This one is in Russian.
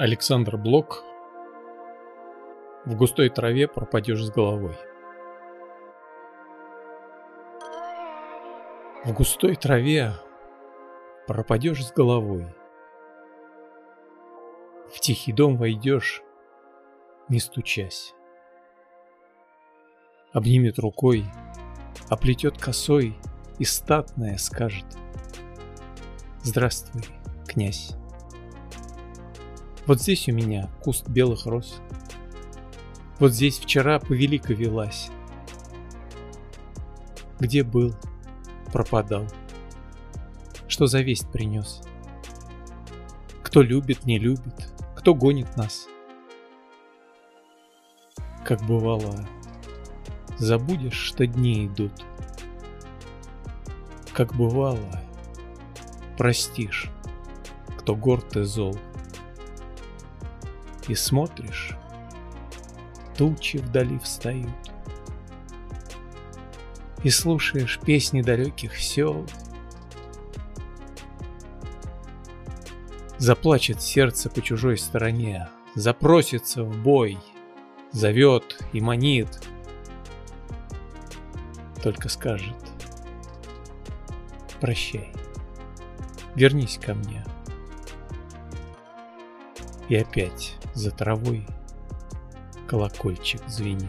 Александр Блок. В густой траве пропадешь с головой В густой траве пропадешь с головой В тихий дом войдешь, не стучась Обнимет рукой, оплетет косой И статная скажет Здравствуй, князь вот здесь у меня куст белых роз. Вот здесь вчера повелика велась. Где был, пропадал. Что за весть принес? Кто любит, не любит, кто гонит нас? Как бывало, забудешь, что дни идут. Как бывало, простишь, кто горд и зол и смотришь, тучи вдали встают. И слушаешь песни далеких сел. Заплачет сердце по чужой стороне, Запросится в бой, зовет и манит. Только скажет, прощай, вернись ко мне. И опять за травой колокольчик звенит.